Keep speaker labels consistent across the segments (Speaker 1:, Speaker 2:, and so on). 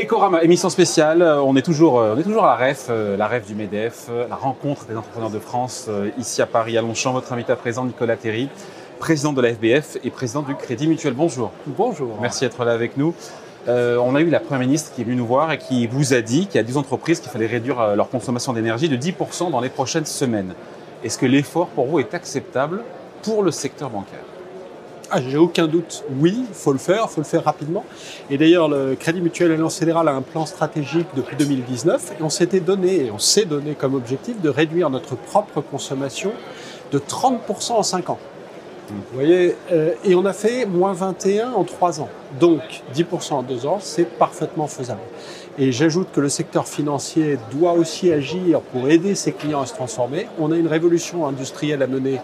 Speaker 1: Ecorama, émission spéciale. Euh, on est toujours, euh, on est toujours à la REF, euh, la REF du MEDEF, la rencontre des entrepreneurs de France, ici à Paris, à Longchamp. Votre invité à présent, Nicolas Terry, président de la FBF et président du Crédit Mutuel. Bonjour.
Speaker 2: Bonjour.
Speaker 1: Merci d'être là avec nous. on a eu la Première ministre qui est venue nous voir et qui vous a dit qu'il y a des entreprises qu'il fallait réduire leur consommation d'énergie de 10% dans les prochaines semaines. Est-ce que l'effort pour vous est acceptable pour le secteur bancaire?
Speaker 2: Ah, J'ai aucun doute. Oui, faut le faire, faut le faire rapidement. Et d'ailleurs, le Crédit Mutuel Alliance Fédérale a un plan stratégique depuis 2019 et on s'était donné, et on s'est donné comme objectif de réduire notre propre consommation de 30% en 5 ans. Vous voyez, euh, et on a fait moins 21 en 3 ans. Donc 10% en 2 ans, c'est parfaitement faisable. Et j'ajoute que le secteur financier doit aussi agir pour aider ses clients à se transformer. On a une révolution industrielle à mener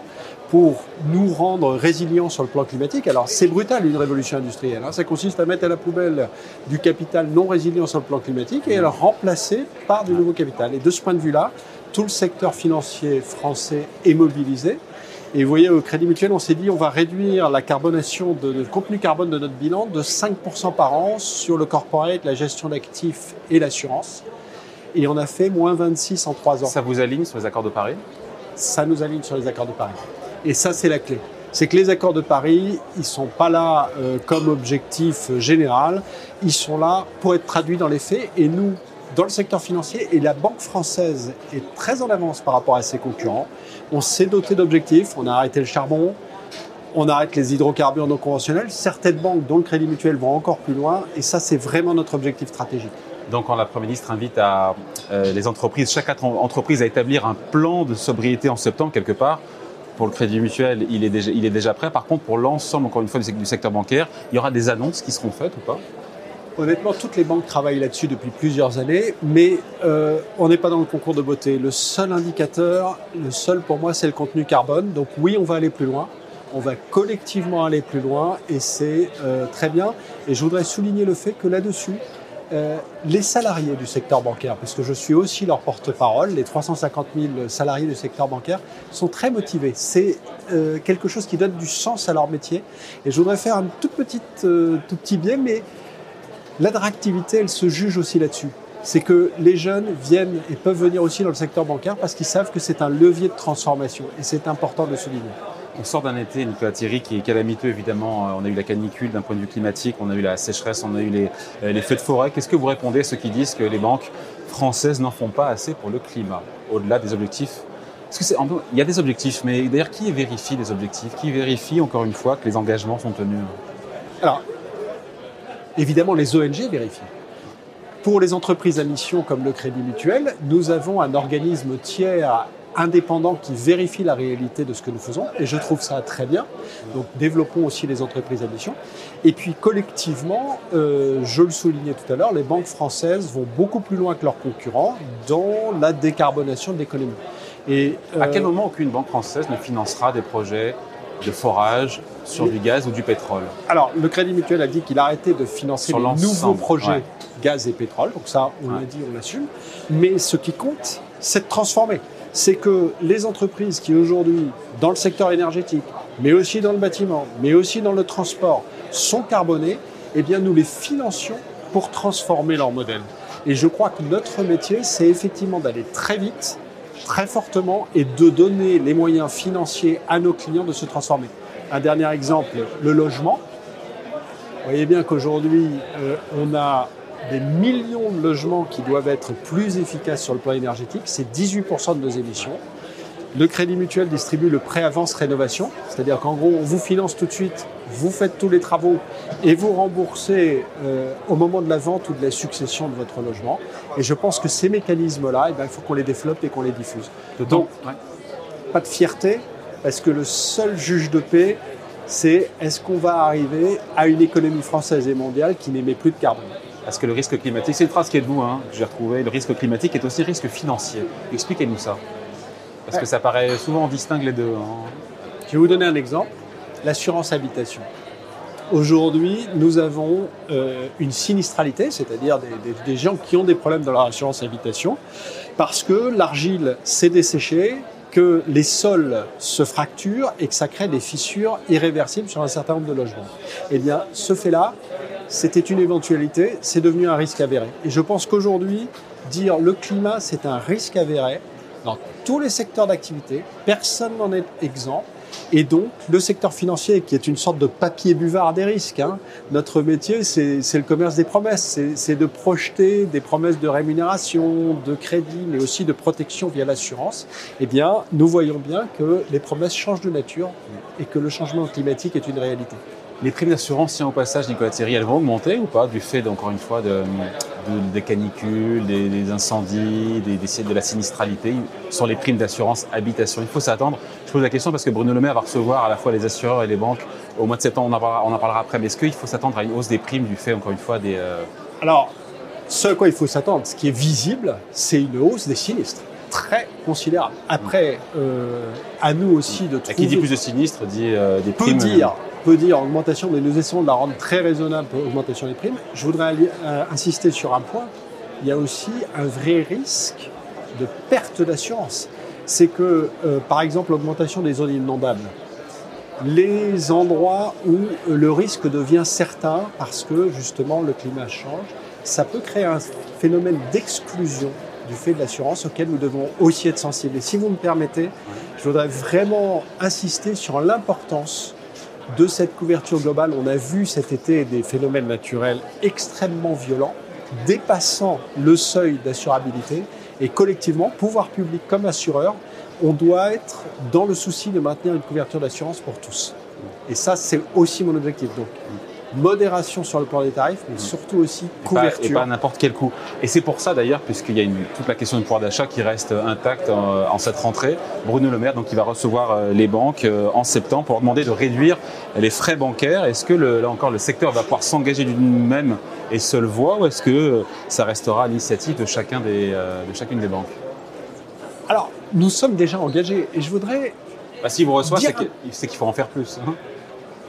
Speaker 2: pour nous rendre résilients sur le plan climatique. Alors c'est brutal une révolution industrielle. Hein. Ça consiste à mettre à la poubelle du capital non résilient sur le plan climatique et à le remplacer par du nouveau capital. Et de ce point de vue-là, tout le secteur financier français est mobilisé. Et vous voyez, au Crédit Mutuel, on s'est dit on va réduire la carbonation de, contenu carbone de notre bilan de 5% par an sur le corporate, la gestion d'actifs et l'assurance. Et on a fait moins 26 en 3 ans.
Speaker 1: Ça vous aligne sur les accords de Paris?
Speaker 2: Ça nous aligne sur les accords de Paris. Et ça, c'est la clé. C'est que les accords de Paris, ils sont pas là euh, comme objectif général, ils sont là pour être traduits dans les faits. Et nous, dans le secteur financier, et la Banque française est très en avance par rapport à ses concurrents, on s'est doté d'objectifs, on a arrêté le charbon, on arrête les hydrocarbures non conventionnels. Certaines banques, dont le Crédit Mutuel, vont encore plus loin, et ça, c'est vraiment notre objectif stratégique.
Speaker 1: Donc, quand la Première ministre invite euh, les entreprises, chaque entreprise à établir un plan de sobriété en septembre quelque part, pour le Crédit Mutuel, il est déjà, il est déjà prêt. Par contre, pour l'ensemble, encore une fois, du secteur bancaire, il y aura des annonces qui seront faites ou pas?
Speaker 2: Honnêtement, toutes les banques travaillent là-dessus depuis plusieurs années, mais euh, on n'est pas dans le concours de beauté. Le seul indicateur, le seul pour moi, c'est le contenu carbone. Donc oui, on va aller plus loin. On va collectivement aller plus loin et c'est euh, très bien. Et je voudrais souligner le fait que là-dessus, euh, les salariés du secteur bancaire, parce que je suis aussi leur porte-parole, les 350 000 salariés du secteur bancaire sont très motivés. C'est euh, quelque chose qui donne du sens à leur métier. Et je voudrais faire un tout petit, euh, tout petit biais, mais l'attractivité, elle se juge aussi là-dessus. C'est que les jeunes viennent et peuvent venir aussi dans le secteur bancaire parce qu'ils savent que c'est un levier de transformation. Et c'est important de souligner.
Speaker 1: On sort d'un été, Nicolas Thierry, qui est calamiteux évidemment. Euh, on a eu la canicule d'un point de vue climatique, on a eu la sécheresse, on a eu les, euh, les feux de forêt. Qu'est-ce que vous répondez à ceux qui disent que les banques françaises n'en font pas assez pour le climat, au-delà des objectifs? Il y a des objectifs, mais d'ailleurs, qui vérifie les objectifs? Qui vérifie, encore une fois, que les engagements sont tenus?
Speaker 2: Alors, évidemment, les ONG vérifient. Pour les entreprises à mission comme le Crédit Mutuel, nous avons un organisme tiers indépendant qui vérifie la réalité de ce que nous faisons, et je trouve ça très bien. Donc développons aussi les entreprises à mission. Et puis collectivement, euh, je le soulignais tout à l'heure, les banques françaises vont beaucoup plus loin que leurs concurrents dans la décarbonation de l'économie.
Speaker 1: Et à quel euh, moment aucune banque française ne financera des projets de forage sur du gaz ou du pétrole?
Speaker 2: Alors, le Crédit Mutuel a dit qu'il arrêtait de financer les nouveaux projets gaz et pétrole. Donc ça, on l'a dit, on l'assume. Mais ce qui compte, c'est de transformer c'est que les entreprises qui aujourd'hui, dans le secteur énergétique, mais aussi dans le bâtiment, mais aussi dans le transport, sont carbonées, eh bien nous les financions pour transformer leur modèle. Et je crois que notre métier, c'est effectivement d'aller très vite, très fortement, et de donner les moyens financiers à nos clients de se transformer. Un dernier exemple, le logement. Vous voyez bien qu'aujourd'hui, euh, on a des millions de logements qui doivent être plus efficaces sur le plan énergétique. C'est 18% de nos émissions. Le Crédit Mutuel distribue le prêt avance rénovation, c'est-à-dire qu'en gros, on vous finance tout de suite, vous faites tous les travaux et vous remboursez euh, au moment de la vente ou de la succession de votre logement. Et je pense que ces mécanismes-là, eh ben, il faut qu'on les développe et qu'on les diffuse. Donc, pas de fierté, parce que le seul juge de paix, c'est est-ce qu'on va arriver à une économie française et mondiale qui n'émet plus de carbone?
Speaker 1: Parce que le risque climatique, c'est une phrase qui est de vous, hein, que j'ai retrouvée, le risque climatique est aussi risque financier. Expliquez-nous ça. Parce que ça paraît souvent distingue les deux. Hein.
Speaker 2: Je vais vous donner un exemple. L'assurance habitation. Aujourd'hui, nous avons euh, une sinistralité, c'est-à-dire des, gens qui ont des problèmes dans leur assurance habitation, parce que l'argile s'est desséchée, que les sols se fracturent et que ça crée des fissures irréversibles sur un certain nombre de logements. Eh bien, ce fait-là, c'était une éventualité, c'est devenu un risque avéré. Et je pense qu'aujourd'hui, dire le climat, c'est un risque avéré dans tous les secteurs d'activité, personne n'en est exempt. Et donc, le secteur financier, qui est une sorte de papier buvard des risques, hein, notre métier, c'est le commerce des promesses. C'est de projeter des promesses de rémunération, de crédit, mais aussi de protection via l'assurance. Eh bien, nous voyons bien que les promesses changent de nature et que le changement climatique est une réalité.
Speaker 1: Les primes d'assurance, tiens, au passage, Nicolas Thierry, elles vont augmenter ou pas du fait, encore une fois, de, des canicules, des, incendies, des, de la sinistralité sur les primes d'assurance habitation Il faut s'attendre. Je pose la question parce que Bruno Le Maire va recevoir à la fois les assureurs et les banques au mois de septembre. On en parlera, on en parlera après. Mais est-ce qu'il faut s'attendre à une hausse des primes du fait, encore une fois, des. Euh,
Speaker 2: Alors, ce à quoi il faut s'attendre, ce qui est visible, c'est une hausse des sinistres très considérable. Après, euh, à nous aussi de trouver...
Speaker 1: Qui dit plus de sinistres dit euh, des primes...
Speaker 2: Peut dire, peut dire augmentation, mais nous essayons de la rendre très raisonnable pour augmentation des primes. Je voudrais euh, insister sur un point. Il y a aussi un vrai risque de perte d'assurance. C'est que, par exemple, l'augmentation des zones inondables, les endroits où le risque devient certain parce que justement le climat change, ça peut créer un phénomène d'exclusion du fait de l'assurance auquel nous devons aussi être sensibles. Et si vous me permettez, je voudrais vraiment insister sur l'importance de cette couverture globale. On a vu cet été des phénomènes naturels extrêmement violents, dépassant le seuil d'assurabilité. Et collectivement, pouvoir public comme assureur, on doit être dans le souci de maintenir une couverture d'assurance pour tous. Et ça, c'est aussi mon objectif. Modération sur le plan des tarifs, mais surtout aussi couverture.
Speaker 1: Et pas, à n'importe quel coût. Et c'est pour ça d'ailleurs, puisqu'il y a une, toute la question du pouvoir d'achat qui reste intacte en, cette rentrée, Bruno Le Maire, donc, il va recevoir euh, les banques euh, en septembre pour leur demander de réduire les frais bancaires. Est-ce que là encore le secteur va pouvoir s'engager d'une même et seule voie ou est-ce que euh, ça restera à l'initiative de, chacun des, de chacune des banques?
Speaker 2: Alors, nous sommes déjà engagés et je voudrais.
Speaker 1: Bah, S'il vous reçoit, c'est qu'il faut en faire plus.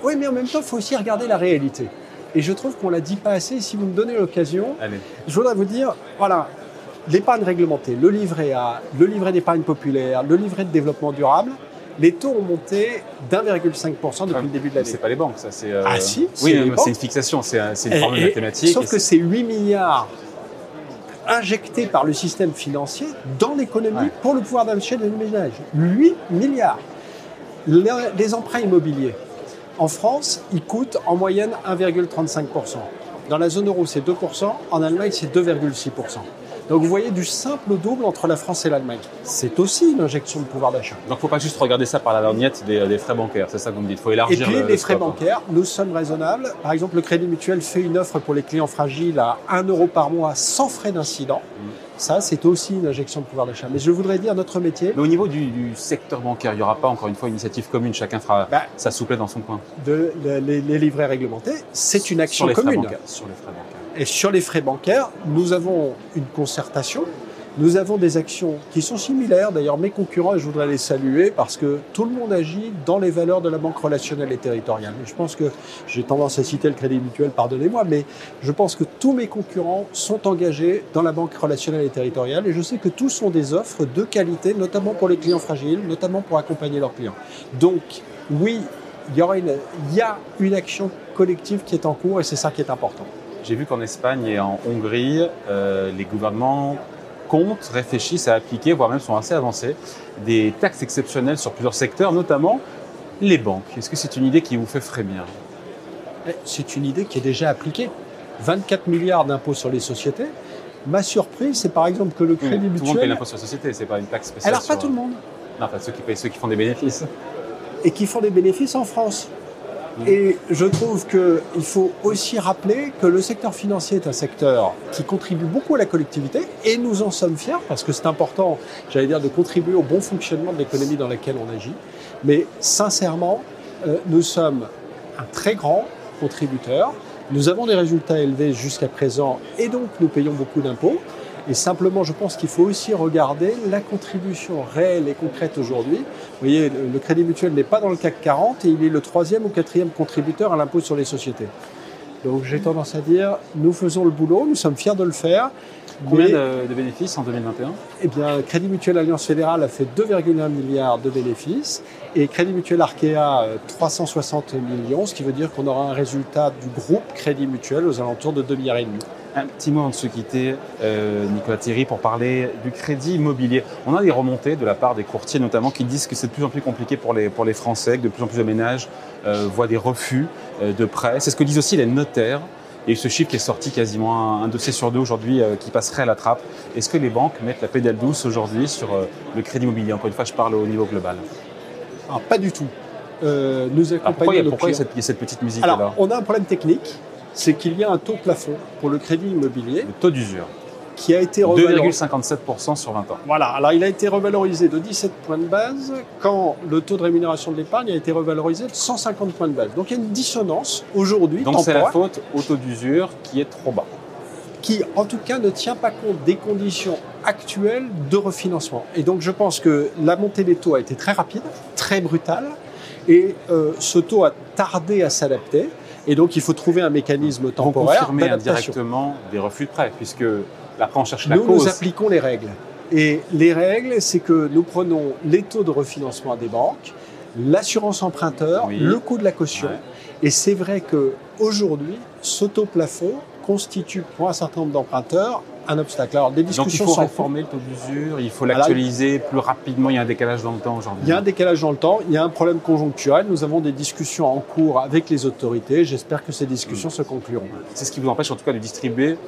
Speaker 2: Oui, mais en même temps, il faut aussi regarder la réalité. Et je trouve qu'on ne l'a dit pas assez. Si vous me donnez l'occasion, je voudrais vous dire, voilà, l'épargne réglementée, le livret A, le livret d'épargne populaire, le livret de développement durable, les taux ont monté d'1,5% depuis le début de l'année.
Speaker 1: C'est pas les banques, ça. C'est euh,
Speaker 2: Ah si,
Speaker 1: oui, c'est une fixation, c'est une formule mathématique.
Speaker 2: Sauf que c'est 8 milliards injectés par le système financier dans l'économie pour le pouvoir d'achat des ménages. 8 milliards. les emprunts immobiliers, en France, il coûte en moyenne 1,35%. Dans la zone euro, c'est 2%. En Allemagne, c'est 2,6%. Donc vous voyez du simple au double entre la France et l'Allemagne. C'est aussi une injection de pouvoir d'achat.
Speaker 1: Donc il ne faut pas juste regarder ça par la lorgnette des, frais bancaires, c'est ça que vous me dites. Il faut élargir
Speaker 2: Et puis les frais bancaires, nous sommes raisonnables. Par exemple, le Crédit Mutuel fait une offre pour les clients fragiles à 1 euro par mois sans frais d'incident. Mmh. Ça, c'est aussi une injection de pouvoir d'achat. Mais je voudrais dire notre métier.
Speaker 1: Mais au niveau du, secteur bancaire, il n'y aura pas encore une fois une initiative commune, chacun fera bah, sa souplesse dans son coin.
Speaker 2: De, les, livrets réglementés, c'est une action commune.
Speaker 1: sur les frais bancaires.
Speaker 2: Et sur les frais bancaires, nous avons une concertation nous avons des actions qui sont similaires. D'ailleurs, mes concurrents, je voudrais les saluer parce que tout le monde agit dans les valeurs de la banque relationnelle et territoriale. je pense que j'ai tendance à citer le crédit mutuel, pardonnez-moi, mais je pense que tous mes concurrents sont engagés dans la banque relationnelle et territoriale. Et je sais que tous sont des offres de qualité, notamment pour les clients fragiles, notamment pour accompagner leurs clients. Donc, oui, il y a une action collective qui est en cours et c'est ça qui est important.
Speaker 1: J'ai vu qu'en Espagne et en Hongrie, euh, les gouvernements comptent, réfléchissent à appliquer, voire même sont assez avancés, des taxes exceptionnelles sur plusieurs secteurs, notamment les banques. Est-ce que c'est une idée qui vous fait frémir
Speaker 2: eh, C'est une idée qui est déjà appliquée. 24 milliards d'impôts sur les sociétés. Ma surprise, c'est par exemple que le crédit mutuel.
Speaker 1: Tout le monde paye l'impôt sur les sociétés, c'est pas une taxe spéciale.
Speaker 2: Alors, pas tout le monde.
Speaker 1: Non, enfin, ceux qui payent, ceux qui font des bénéfices.
Speaker 2: Et qui font des bénéfices en France. Et je trouve qu'il faut aussi rappeler que le secteur financier est un secteur qui contribue beaucoup à la collectivité et nous en sommes fiers parce que c'est important, j'allais dire, de contribuer au bon fonctionnement de l'économie dans laquelle on agit. Mais sincèrement, euh, nous sommes un très grand contributeur. Nous avons des résultats élevés jusqu'à présent et donc nous payons beaucoup d'impôts. Et simplement, je pense qu'il faut aussi regarder la contribution réelle et concrète aujourd'hui. Vous voyez, le Crédit Mutuel n'est pas dans le CAC 40 et il est le troisième ou quatrième contributeur à l'impôt sur les sociétés. Donc j'ai tendance à dire, nous faisons le boulot, nous sommes fiers de le faire.
Speaker 1: Combien de, bénéfices en 2021
Speaker 2: Eh bien, Crédit Mutuel Alliance Fédérale a fait 2,1 milliards de bénéfices et Crédit Mutuel Arkea 360 millions, ce qui veut dire qu'on aura un résultat du groupe Crédit Mutuel aux alentours de 2 milliards et demi.
Speaker 1: Un petit mot avant de se quitter, euh, Nicolas Thierry, pour parler du crédit immobilier. On a des remontées de la part des courtiers notamment qui disent que c'est de plus en plus compliqué pour les, pour les Français, que de plus en plus de ménages euh, voient des refus euh, de prêts. C'est ce que disent aussi les notaires. Et ce chiffre qui est sorti quasiment un, dossier sur deux aujourd'hui qui passerait à la trappe. Est-ce que les banques mettent la pédale douce aujourd'hui sur le crédit immobilier? Encore une fois, je parle au niveau global.
Speaker 2: Alors, pas du tout. Nous
Speaker 1: accompagnons pourquoi, il y a, pourquoi il y a cette, petite musique
Speaker 2: Alors, on a un problème technique, c'est qu'il y a un taux plafond pour le crédit immobilier.
Speaker 1: Le taux d'usure
Speaker 2: qui a été
Speaker 1: 2,57% sur 20 ans.
Speaker 2: Voilà, alors il a été revalorisé de 17 points de base quand le taux de rémunération de l'épargne a été revalorisé de 150 points de base. Donc il y a une dissonance aujourd'hui.
Speaker 1: Donc c'est la faute au taux d'usure qui est trop bas.
Speaker 2: Qui en tout cas ne tient pas compte des conditions actuelles de refinancement. Et donc je pense que la montée des taux a été très rapide, très brutale, et euh, ce taux a tardé à s'adapter. Et donc, il faut trouver un mécanisme temporaire.
Speaker 1: Vous indirectement des refus de prêt, puisque après, on cherche
Speaker 2: la
Speaker 1: nous,
Speaker 2: cause. Nous appliquons les règles. Et les règles, c'est que nous prenons les taux de refinancement des banques, l'assurance emprunteur, le coût de la caution. Et c'est vrai qu'aujourd'hui, ce taux plafond constitue pour un certain nombre d'emprunteurs un obstacle.
Speaker 1: Alors, des discussions Donc il faut réformer le taux d'usure, il faut l'actualiser plus rapidement, il y a un décalage dans le temps aujourd'hui.
Speaker 2: Il y a un décalage dans le temps, il y a un problème conjoncturel, nous avons des discussions en cours avec les autorités, j'espère que ces discussions se concluront.
Speaker 1: C'est ce qui vous empêche en tout cas de distribuer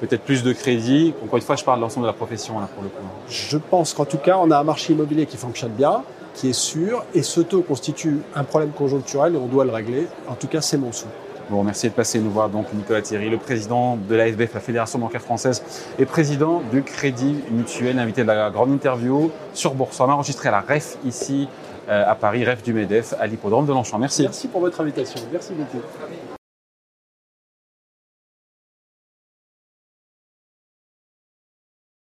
Speaker 1: peut-être plus de crédit. Encore une fois, je parle de l'ensemble de la profession là pour le coup.
Speaker 2: Je pense qu'en tout cas, on a un marché immobilier qui fonctionne bien, qui est sûr, et ce taux constitue un problème conjoncturel et on doit le régler. En tout cas, c'est mon souhait.
Speaker 1: Bon, merci de passer nous voir donc Nicolas Thierry, le président de l'AFBF, la Fédération bancaire française, et président du Crédit Mutuel, invité de la grande interview sur Boursorama, enregistré à la REF ici euh, à Paris, REF du MEDEF, à l'hippodrome de Longchamp. Merci.
Speaker 2: Merci pour votre invitation. Merci beaucoup.